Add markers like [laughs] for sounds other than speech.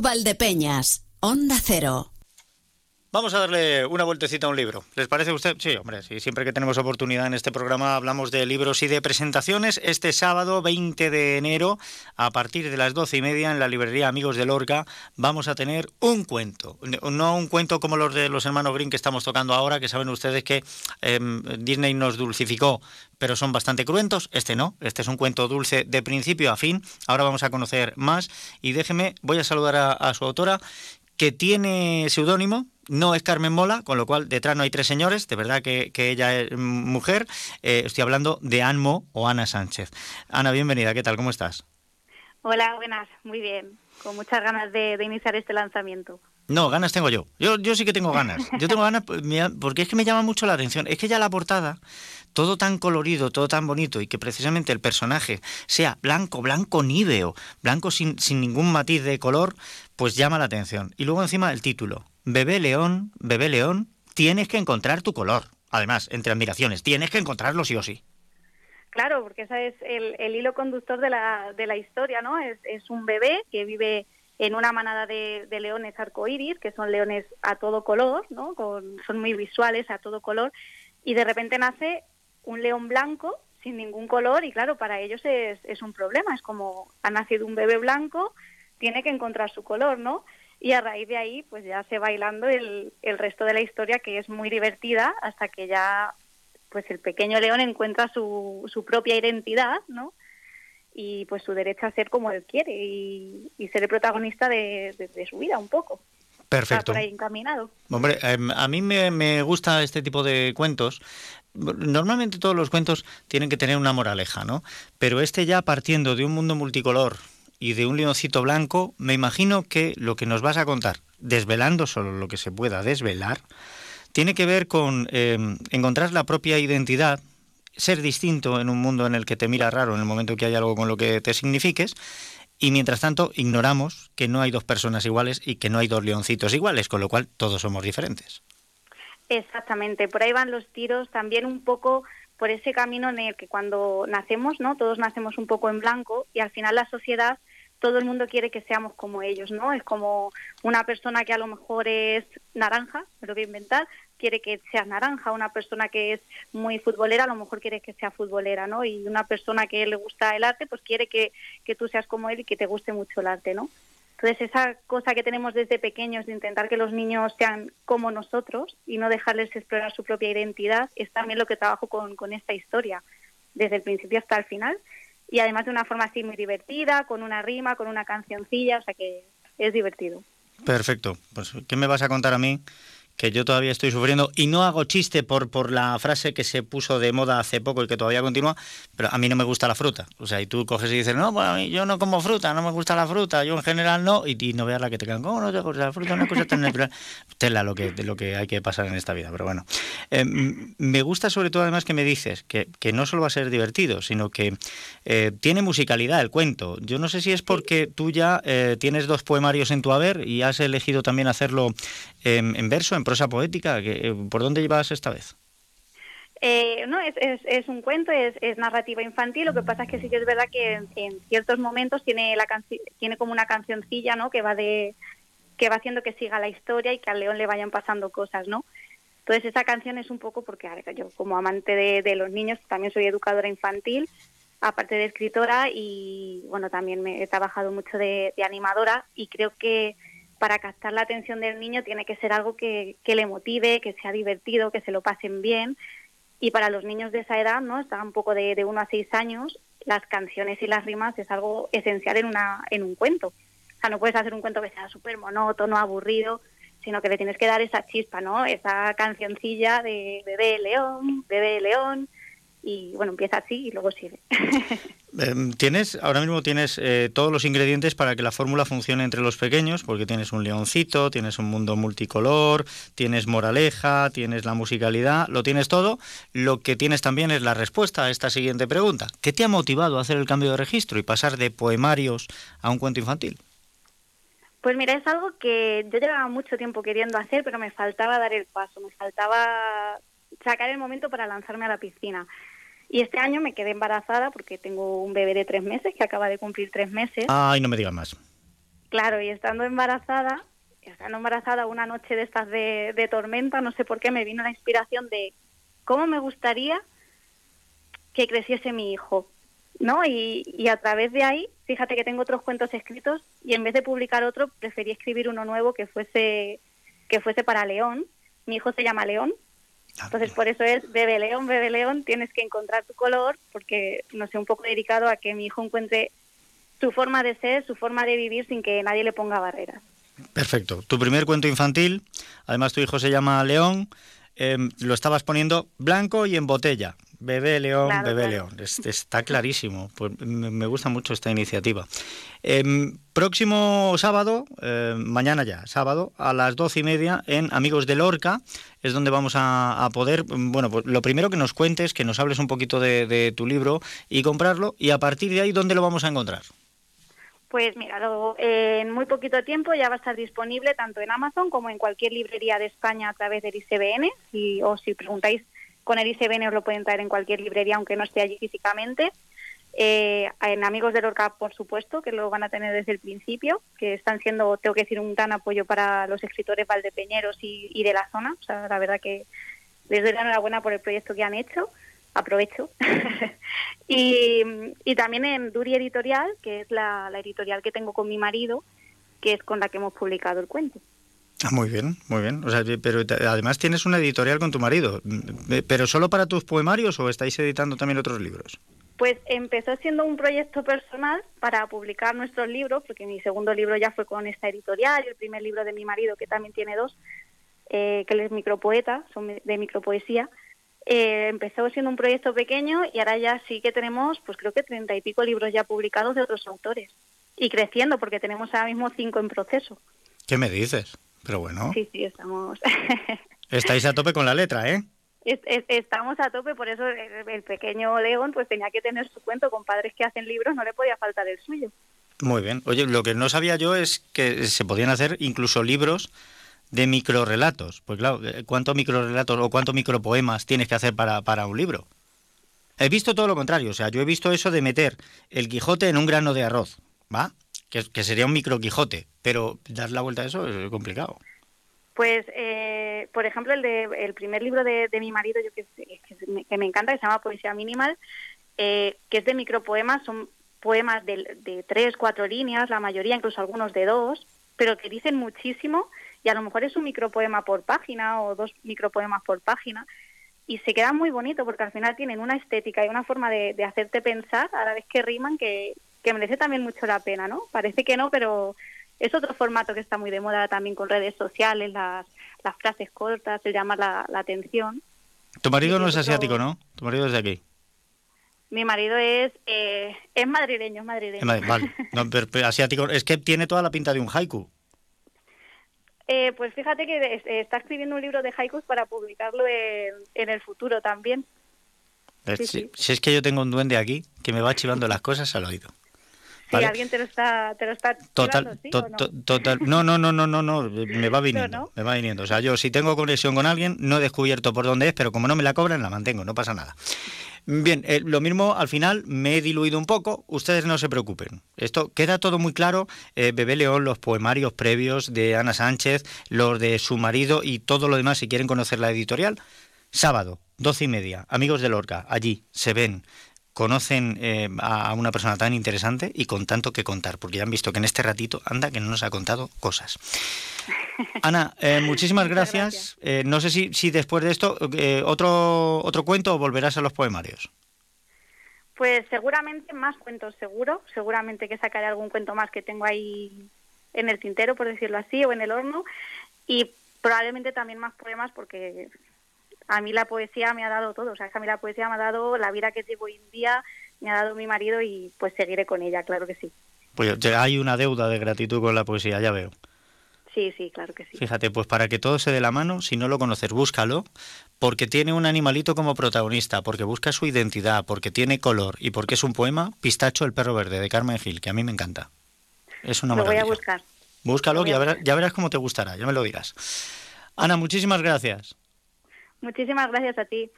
Valdepeñas, Onda Cero. Vamos a darle una vueltecita a un libro. ¿Les parece a usted? Sí, hombre, siempre que tenemos oportunidad en este programa hablamos de libros y de presentaciones. Este sábado 20 de enero, a partir de las doce y media, en la librería Amigos de Lorca, vamos a tener un cuento. No un cuento como los de los hermanos Green que estamos tocando ahora, que saben ustedes que em, Disney nos dulcificó, pero son bastante cruentos. Este no, este es un cuento dulce de principio a fin. Ahora vamos a conocer más y déjeme, voy a saludar a su autora, que tiene seudónimo, no es Carmen Mola, con lo cual detrás no hay tres señores, de verdad que, ella es mujer. Eh, estoy hablando de Anmo o Ana Sánchez. Ana, bienvenida, ¿qué tal? ¿Cómo estás? Hola, buenas, muy bien. Con muchas ganas de, iniciar este lanzamiento. No, ganas tengo yo. yo. Yo sí que tengo ganas. Yo tengo ganas pues, porque es que me llama mucho la atención. Es que ya la portada, todo tan colorido, todo tan bonito y que precisamente el personaje sea blanco, blanco níveo, blanco sin, sin ningún matiz de color, pues llama la atención. Y luego encima el título, Bebé León, Bebé León, tienes que encontrar tu color. Además, entre admiraciones, tienes que encontrarlo sí o sí. Claro, porque ese es el, hilo conductor de la, de la historia, ¿no? Es, es, un bebé que vive en una manada de, leones arcoíris, que son leones a todo color, ¿no? son muy visuales, a todo color, y de repente nace un león blanco sin ningún color, y claro, para ellos es, es un problema, es como ha nacido un bebé blanco, tiene que encontrar su color, ¿no? y a raíz de ahí pues ya se bailando el, el resto de la historia que es muy divertida hasta que ya pues el pequeño león encuentra su, su propia identidad, ¿no? Y pues su derecho a ser como él quiere y, ser el protagonista de, su vida un poco. Perfecto. Está por ahí encaminado. Hombre, em, a mí me, me gusta este tipo de cuentos normalmente todos los cuentos tienen que tener una moraleja, ¿no? Pero este ya partiendo de un mundo multicolor, y de un leoncito blanco, me imagino que lo que nos vas a contar, desvelando solo lo que se pueda desvelar, tiene que ver con em, encontrar la propia identidad, ser distinto en un mundo en el que te mira raro en el momento que hay algo con lo que te signifiques, y mientras tanto ignoramos que no hay dos personas iguales y que no hay dos leoncitos iguales, con lo cual todos somos diferentes. Exactamente, por ahí van los tiros también un poco por ese camino en el que cuando nacemos, ¿no? Todos nacemos un poco en blanco y al final la sociedad todo el mundo quiere que seamos como ellos, ¿no? Es como una persona que a lo mejor es naranja, me lo voy a inventar, quiere que seas naranja, una persona que es muy futbolera a lo mejor quiere que sea futbolera, ¿no? Y una persona que le gusta el arte, pues quiere que, que tú seas como él y que te guste mucho el arte, ¿no? Entonces esa cosa que tenemos desde pequeños de intentar que los niños sean como nosotros y no dejarles explorar su propia identidad es también lo que trabajo con, con esta historia, desde el principio hasta el final y además de una forma así muy divertida, con una rima, con una cancioncilla, o sea que es divertido. Perfecto. Pues, ¿qué me vas a contar a mí? Que yo todavía estoy sufriendo y no hago chiste por, por la frase que se puso de moda hace poco y que todavía continúa, pero a mí no me gusta la fruta. O sea, y tú coges y dices, no, pues yo no como fruta, no me gusta la fruta, yo en general no, y, no veas la que te quedan, ¿cómo no te gusta la fruta? Una cosa tan natural. [laughs] Tela lo que, de lo que hay que pasar en esta vida, pero bueno. Eh, me gusta sobre todo además que me dices que, que no solo va a ser divertido, sino que eh, tiene musicalidad el cuento. Yo no sé si es porque tú ya eh, tienes dos poemarios en tu haber y has elegido también hacerlo en, verso, en prosa poética. Eh, ¿Por dónde llevas esta vez? Eh, no, es, un cuento, es, es, narrativa infantil. Lo que pasa es que sí que es verdad que en, ciertos momentos tiene la tiene como una cancioncilla, ¿no? Que va de que va haciendo que siga la historia y que al león le vayan pasando cosas, ¿no? Entonces esa canción es un poco porque yo como amante de, los niños también soy educadora infantil, aparte de escritora y bueno también me he trabajado mucho de animadora y creo que para captar la atención del niño tiene que ser algo que, le motive, que sea divertido, que se lo pasen bien. Y para los niños de esa edad, ¿no? Está un poco de, de 1 a 6 años, las canciones y las rimas es algo esencial en, una, en un cuento. O sea, no puedes hacer un cuento que sea súper monótono, aburrido, sino que le tienes que dar esa chispa, ¿no? Esa cancioncilla de bebé león, bebé león, y bueno, empieza así y luego sigue. [laughs] Em, tienes, ahora mismo tienes eh, todos los ingredientes para que la fórmula funcione entre los pequeños, porque tienes un leoncito, tienes un mundo multicolor, tienes moraleja, tienes la musicalidad, lo tienes todo. Lo que tienes también es la respuesta a esta siguiente pregunta. ¿Qué te ha motivado a hacer el cambio de registro y pasar de poemarios a un cuento infantil? Pues mira, es algo que yo llevaba mucho tiempo queriendo hacer, pero me faltaba dar el paso, me faltaba sacar el momento para lanzarme a la piscina. Y este año me quedé embarazada porque tengo un bebé de tres meses que acaba de cumplir tres meses. Ay, no me digas más. Claro, y estando embarazada, estando embarazada una noche de estas de, de tormenta, no sé por qué, me vino la inspiración de cómo me gustaría que creciese mi hijo, ¿no? Y, y, a través de ahí, fíjate que tengo otros cuentos escritos y en vez de publicar otro, preferí escribir uno nuevo que fuese, que fuese para León. Mi hijo se llama León, entonces por eso es Bebe León, Bebe León, tienes que encontrar tu color porque, no sé, un poco dedicado a que mi hijo encuentre su forma de ser, su forma de vivir sin que nadie le ponga barreras. Perfecto. Tu primer cuento infantil, además tu hijo se llama León, em, lo estabas poniendo blanco y en botella. Bebé León, Bebé León. está clarísimo. Pues me gusta mucho esta iniciativa. Em, próximo sábado, em, mañana ya, sábado, a las doce y media, en Amigos de Lorca, es donde vamos a, poder, bueno, pues lo primero que nos cuentes, que nos hables un poquito de, tu libro y comprarlo, y a partir de ahí, ¿dónde lo vamos a encontrar? Pues mira, en muy poquito tiempo ya va a estar disponible tanto en Amazon como en cualquier librería de España a través del ICBN, o si preguntáis con el ICBN os lo pueden traer en cualquier librería, aunque no esté allí físicamente. Eh, en Amigos de Lorca, por supuesto, que lo van a tener desde el principio, que están siendo, tengo que decir, un gran apoyo para los escritores valdepeñeros y, y de la zona. O sea, la verdad que les doy la enhorabuena por el proyecto que han hecho. Aprovecho. [laughs] y, y, también en Duri Editorial, que es la, la editorial que tengo con mi marido, que es con la que hemos publicado el cuento. Ah, muy bien, muy bien. O sea, pero además tienes una editorial con tu marido. Mm, eh, ¿Pero solo para tus poemarios o estáis editando también otros libros? Pues empezó siendo un proyecto personal para publicar nuestros libros, porque mi segundo libro ya fue con esta editorial y el primer libro de mi marido, que también tiene dos, eh, que él es micropoeta, son de micropoesía. Eh, empezó siendo un proyecto pequeño y ahora ya sí que tenemos, pues creo que treinta y pico libros ya publicados de otros autores. Y creciendo, porque tenemos ahora mismo cinco en proceso. ¿Qué me dices? Pero bueno. Sí, sí, estamos. [laughs] Estáis a tope con la letra, ¿eh? estamos a tope, por eso el, pequeño León pues tenía que tener su cuento con padres que hacen libros, no le podía faltar el suyo. Muy bien. Oye, lo que no sabía yo es que se podían hacer incluso libros de microrelatos. Pues claro, ¿cuántos microrelatos o cuántos micropoemas tienes que hacer para, para un libro? He visto todo lo contrario, o sea, yo he visto eso de meter el Quijote en un grano de arroz, ¿va? Que, sería un micro Quijote, pero dar la vuelta a eso es complicado. Pues, eh, por ejemplo, el, de, el primer libro de, mi marido, yo que, me encanta, que se llama Poesía Minimal, eh, que es de micropoemas, son poemas de, de, tres, cuatro líneas, la mayoría, incluso algunos de dos, pero que dicen muchísimo y a lo mejor es un micropoema por página o dos micropoemas por página y se queda muy bonito porque al final tienen una estética y una forma de, de hacerte pensar a la vez que riman que, que merece también mucho la pena, ¿no? Parece que no, pero es otro formato que está muy de moda también con redes sociales, las, las frases cortas, el llamar la, atención. Tu marido no es asiático, ¿no? Tu marido es de aquí. Mi marido es eh, es madrileño, es madrileño. vale, [laughs] no, pero, asiático, es que tiene toda la pinta de un haiku. Eh, pues fíjate que está escribiendo un libro de haikus para publicarlo en, en el futuro también. si, es que yo tengo un duende aquí que me va chivando las cosas al oído. Si alguien te lo está, te lo está total, no? total, no, no, no, no, no, no, me va [laughs] viniendo, me va viniendo. O sea, yo si tengo conexión con alguien, no he descubierto por dónde es, pero como no me la cobran, la mantengo, no pasa nada. Bien, eh, lo mismo al final me he diluido un poco, ustedes no se preocupen. Esto queda todo muy claro. Eh, Bebé León, los poemarios previos de Ana Sánchez, los de su marido y todo lo demás, si quieren conocer la editorial, sábado, doce y media, amigos de Lorca, allí se ven conocen eh, a una persona tan interesante y con tanto que contar, porque ya han visto que en este ratito anda que no nos ha contado cosas. [laughs] Ana, eh, muchísimas gracias. Eh, no sé si, si después de esto otro otro cuento o volverás a los poemarios. Pues seguramente más cuentos, seguro. Seguramente que sacaré algún cuento más que tengo ahí en el tintero, por decirlo así, o en el horno. Y probablemente también más poemas porque a mí la poesía me ha dado todo, o sea, a mí la poesía me ha dado la vida que llevo hoy en día, me ha dado mi marido y pues seguiré con ella, claro que sí. Pues hay una deuda de gratitud con la poesía, ya veo. Sí, sí, claro que sí. Fíjate, pues para que todo se dé la mano, si no lo conoces, búscalo, porque tiene un animalito como protagonista, porque busca su identidad, porque tiene color y porque es un poema, Pistacho el perro verde, de Carmen Gil, que a mí me encanta. Es una maravilla. Lo voy a buscar. Búscalo, ya, verás, ya verás cómo te gustará, ya me lo dirás. Ana, muchísimas gracias. Muchísimas gracias a ti.